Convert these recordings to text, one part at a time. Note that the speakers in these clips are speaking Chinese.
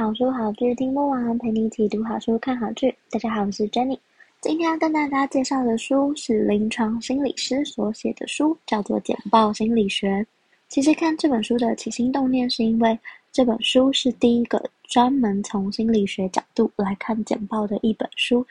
好书好剧听不完，陪你一起读好书、看好剧。大家好，我是 Jenny。今天要跟大家介绍的书是临床心理师所写的书，叫做《简报心理学》。其实看这本书的起心动念，是因为这本书是第一个专门从心理学角度来看简报的一本书，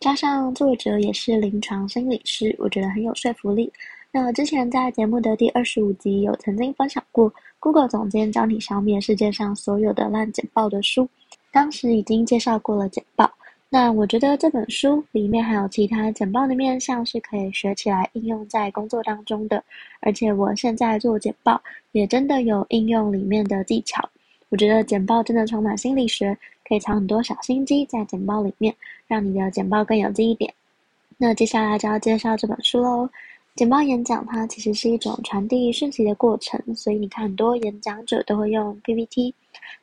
加上作者也是临床心理师，我觉得很有说服力。那之前在节目的第二十五集有曾经分享过。Google 总监教你消灭世界上所有的烂简报的书，当时已经介绍过了简报。那我觉得这本书里面还有其他简报的面向是可以学起来应用在工作当中的，而且我现在做简报也真的有应用里面的技巧。我觉得简报真的充满心理学，可以藏很多小心机在简报里面，让你的简报更有记忆点。那接下来就要介绍这本书喽。简报演讲，它其实是一种传递讯息的过程，所以你看很多演讲者都会用 PPT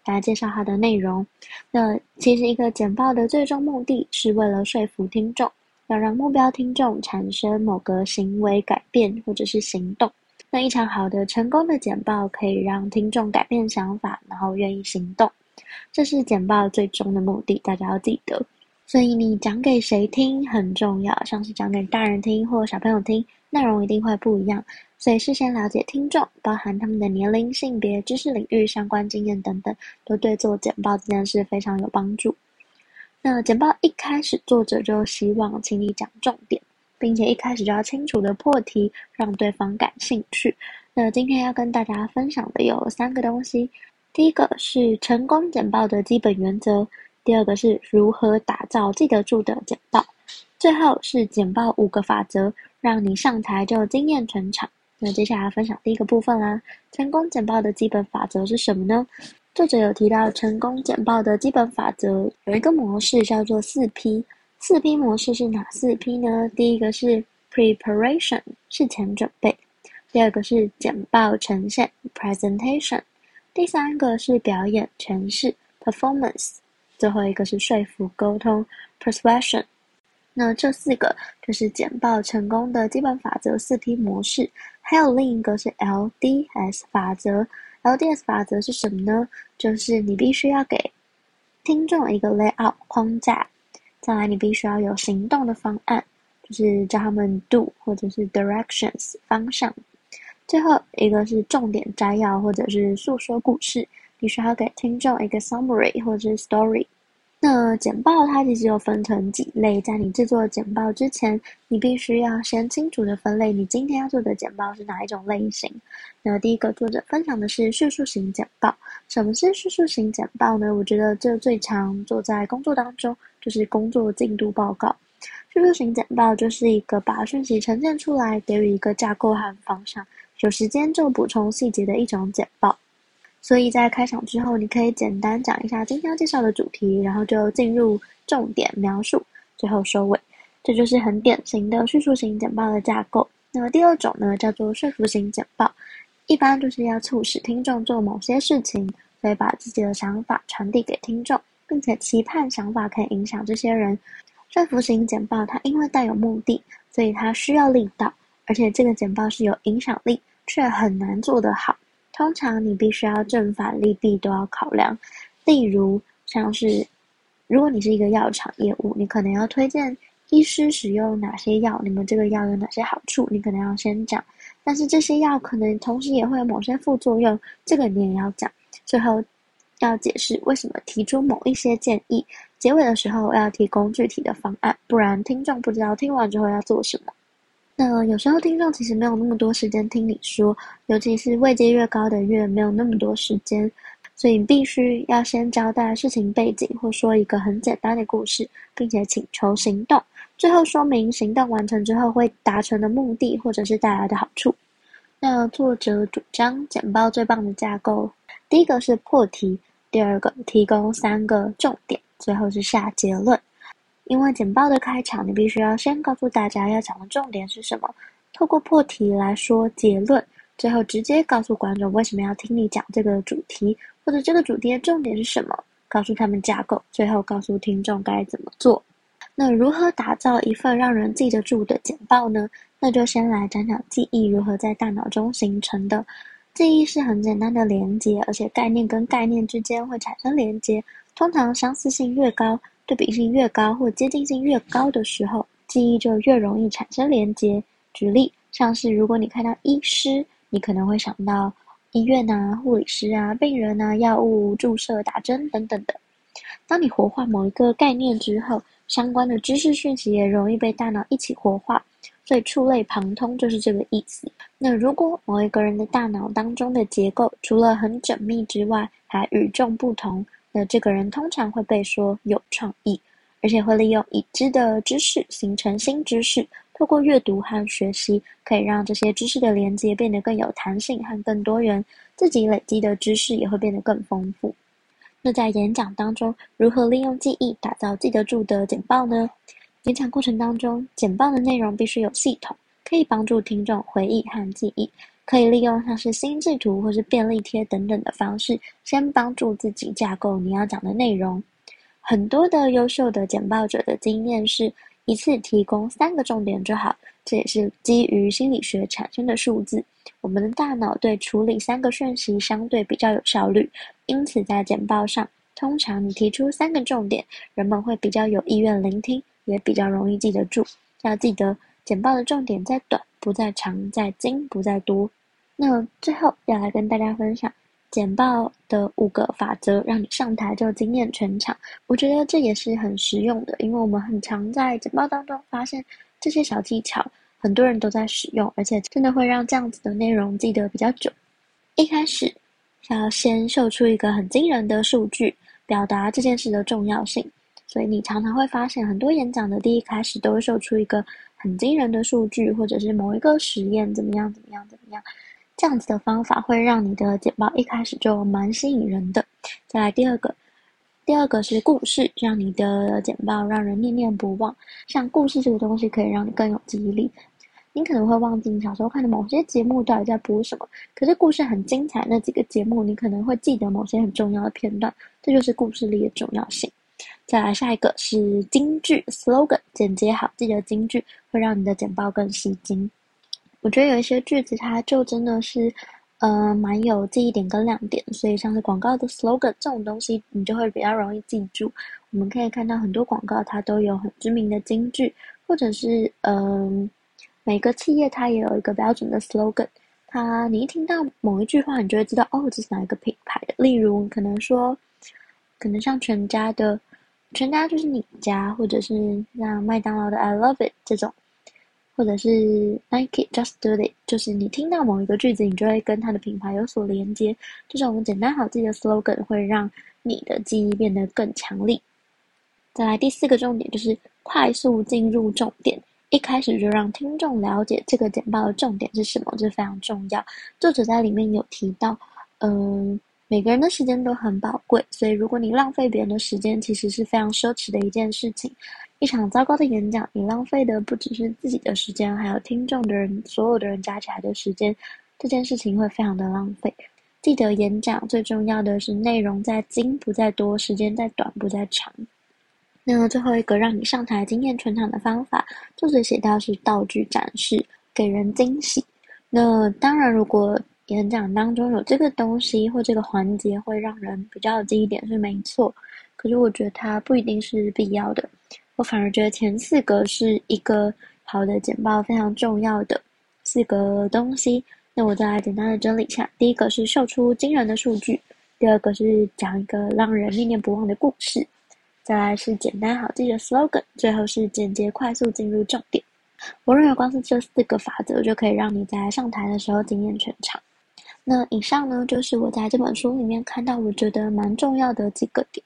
来介绍它的内容。那其实一个简报的最终目的是为了说服听众，要让目标听众产生某个行为改变或者是行动。那一场好的、成功的简报可以让听众改变想法，然后愿意行动，这是简报最终的目的，大家要记得。所以你讲给谁听很重要，像是讲给大人听或小朋友听。内容一定会不一样，所以事先了解听众，包含他们的年龄、性别、知识领域、相关经验等等，都对做简报这件事非常有帮助。那简报一开始，作者就希望请你讲重点，并且一开始就要清楚的破题，让对方感兴趣。那今天要跟大家分享的有三个东西：第一个是成功简报的基本原则；第二个是如何打造记得住的简报；最后是简报五个法则。让你上台就惊艳全场。那接下来分享第一个部分啦。成功简报的基本法则是什么呢？作者有提到，成功简报的基本法则有一个模式叫做四 P。四 P 模式是哪四 P 呢？第一个是 Preparation，事前准备；第二个是简报呈现 Presentation；第三个是表演诠释 Performance；最后一个是说服沟通 Persuasion。那这四个就是简报成功的基本法则四 P 模式，还有另一个是 LDS 法则。LDS 法则是什么呢？就是你必须要给听众一个 layout 框架，再来你必须要有行动的方案，就是叫他们 do 或者是 directions 方向。最后一个是重点摘要或者是诉说故事，你需要给听众一个 summary 或者是 story。那简报它其实有分成几类，在你制作简报之前，你必须要先清楚的分类，你今天要做的简报是哪一种类型。那第一个作者分享的是叙述型简报。什么是叙述型简报呢？我觉得这最常做在工作当中，就是工作进度报告。叙述型简报就是一个把讯息呈现出来，给予一个架构和方向，有时间就补充细节的一种简报。所以在开场之后，你可以简单讲一下今天要介绍的主题，然后就进入重点描述，最后收尾。这就是很典型的叙述型简报的架构。那么第二种呢，叫做说服型简报，一般就是要促使听众做某些事情，所以把自己的想法传递给听众，并且期盼想法可以影响这些人。说服型简报它因为带有目的，所以它需要力道，而且这个简报是有影响力，却很难做得好。通常你必须要正反利弊都要考量，例如像是，如果你是一个药厂业务，你可能要推荐医师使用哪些药，你们这个药有哪些好处，你可能要先讲。但是这些药可能同时也会有某些副作用，这个你也要讲。最后要解释为什么提出某一些建议，结尾的时候要提供具体的方案，不然听众不知道听完之后要做什么。那有时候听众其实没有那么多时间听你说，尤其是位阶越高的越没有那么多时间，所以你必须要先交代事情背景，或说一个很简单的故事，并且请求行动，最后说明行动完成之后会达成的目的或者是带来的好处。那作者主张简报最棒的架构，第一个是破题，第二个，提供三个重点，最后是下结论。因为简报的开场，你必须要先告诉大家要讲的重点是什么，透过破题来说结论，最后直接告诉观众为什么要听你讲这个主题，或者这个主题的重点是什么，告诉他们架构，最后告诉听众该怎么做。那如何打造一份让人记得住的简报呢？那就先来讲讲记忆如何在大脑中形成的。记忆是很简单的连接，而且概念跟概念之间会产生连接，通常相似性越高，对比性越高或接近性越高的时候，记忆就越容易产生连接。举例，像是如果你看到医师，你可能会想到医院啊、护理师啊、病人啊、药物注射、打针等等的。当你活化某一个概念之后，相关的知识讯息也容易被大脑一起活化，所以触类旁通就是这个意思。那如果某一个人的大脑当中的结构除了很缜密之外，还与众不同，那这个人通常会被说有创意，而且会利用已知的知识形成新知识。透过阅读和学习，可以让这些知识的连接变得更有弹性和更多元，自己累积的知识也会变得更丰富。那在演讲当中，如何利用记忆打造记得住的简报呢？演讲过程当中，简报的内容必须有系统，可以帮助听众回忆和记忆。可以利用像是心智图或是便利贴等等的方式，先帮助自己架构你要讲的内容。很多的优秀的简报者的经验是，一次提供三个重点就好，这也是基于心理学产生的数字。我们的大脑对处理三个讯息相对比较有效率，因此在简报上，通常你提出三个重点，人们会比较有意愿聆听，也比较容易记得住。要记得，简报的重点在短，不在长，在精，不在多。那最后要来跟大家分享简报的五个法则，让你上台就惊艳全场。我觉得这也是很实用的，因为我们很常在简报当中发现这些小技巧。很多人都在使用，而且真的会让这样子的内容记得比较久。一开始要先秀出一个很惊人的数据，表达这件事的重要性。所以你常常会发现，很多演讲的第一开始都会秀出一个很惊人的数据，或者是某一个实验怎么样怎么样怎么样。这样子的方法会让你的简报一开始就蛮吸引人的。再来第二个。第二个是故事，让你的简报让人念念不忘。像故事这个东西，可以让你更有记忆力。你可能会忘记你小时候看的某些节目到底在播什么，可是故事很精彩，那几个节目你可能会记得某些很重要的片段，这就是故事力的重要性。再来下一个是金句 （slogan），简洁好记的金句会让你的简报更吸睛。我觉得有一些句子它就真的是。呃，蛮有记忆点跟亮点，所以像是广告的 slogan 这种东西，你就会比较容易记住。我们可以看到很多广告，它都有很知名的金句，或者是嗯、每个企业它也有一个标准的 slogan。它你一听到某一句话，你就会知道哦，这是哪一个品牌的。例如，可能说，可能像全家的，全家就是你家，或者是像麦当劳的 I love it 这种。或者是 Nike Just Do It，就是你听到某一个句子，你就会跟它的品牌有所连接。这种简单好记的 slogan 会让你的记忆变得更强力。再来第四个重点就是快速进入重点，一开始就让听众了解这个简报的重点是什么，这非常重要。作者在里面有提到，嗯。每个人的时间都很宝贵，所以如果你浪费别人的时间，其实是非常奢侈的一件事情。一场糟糕的演讲，你浪费的不只是自己的时间，还有听众的人，所有的人加起来的时间，这件事情会非常的浪费。记得演讲最重要的是内容在精不在多，时间在短不在长。那最后一个让你上台惊艳全场的方法，作者写到是道具展示，给人惊喜。那当然，如果演讲当中有这个东西或这个环节会让人比较有记忆点是没错，可是我觉得它不一定是必要的。我反而觉得前四个是一个好的简报非常重要的四个东西。那我再来简单的整理一下：第一个是秀出惊人的数据；第二个是讲一个让人念念不忘的故事；再来是简单好记的 slogan；最后是简洁快速进入重点。我认为光是这四个法则就可以让你在上台的时候惊艳全场。那以上呢，就是我在这本书里面看到我觉得蛮重要的几个点。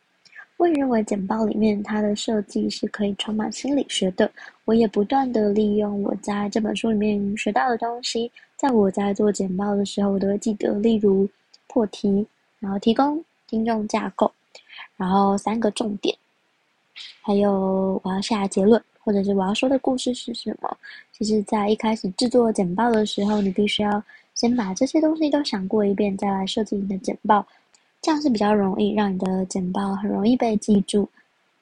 我也认为简报里面它的设计是可以充满心理学的。我也不断的利用我在这本书里面学到的东西，在我在做简报的时候，我都会记得，例如破题，然后提供听众架构，然后三个重点，还有我要下结论，或者是我要说的故事是什么。其实，在一开始制作简报的时候，你必须要先把这些东西都想过一遍，再来设计你的简报，这样是比较容易让你的简报很容易被记住。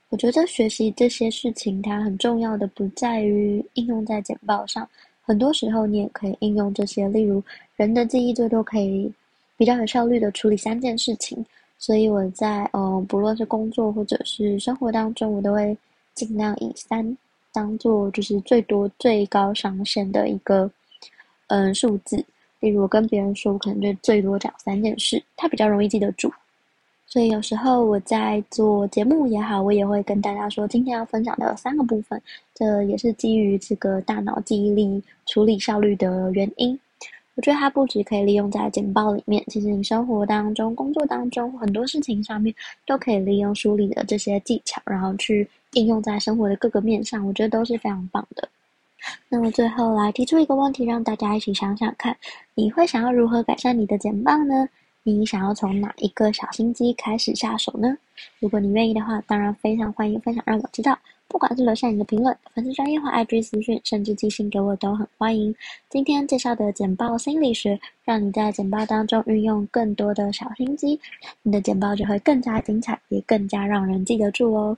我觉得学习这些事情，它很重要的不在于应用在简报上，很多时候你也可以应用这些。例如，人的记忆最多可以比较有效率的处理三件事情，所以我在呃，不论是工作或者是生活当中，我都会尽量以三当做就是最多最高上限的一个嗯、数字。例如，我跟别人说，我可能就最多讲三件事，他比较容易记得住。所以有时候我在做节目也好，我也会跟大家说，今天要分享的三个部分，这也是基于这个大脑记忆力处理效率的原因。我觉得它不止可以利用在简报里面，其实你生活当中、工作当中很多事情上面都可以利用梳理的这些技巧，然后去应用在生活的各个面上，我觉得都是非常棒的。那么最后来提出一个问题，让大家一起想想看，你会想要如何改善你的简报呢？你想要从哪一个小心机开始下手呢？如果你愿意的话，当然非常欢迎分享让我知道。不管是留下你的评论、粉丝专业或 IG 私讯，甚至寄信给我都很欢迎。今天介绍的简报心理学，让你在简报当中运用更多的小心机，你的简报就会更加精彩，也更加让人记得住哦。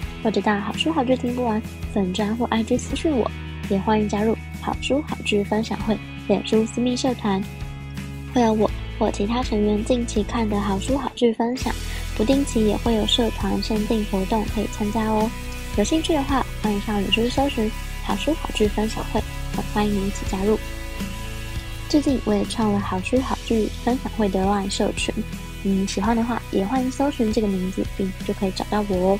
或者到好书好剧听不完粉专或 IG 私讯我，也欢迎加入好书好剧分享会脸书私密社团，会有我或其他成员近期看的好书好剧分享，不定期也会有社团限定活动可以参加哦。有兴趣的话，欢迎上脸书搜寻好书好剧分享会，很欢迎一起加入。最近我也创了好书好剧分享会的 LINE 社群，嗯，喜欢的话也欢迎搜寻这个名字，并就可以找到我哦。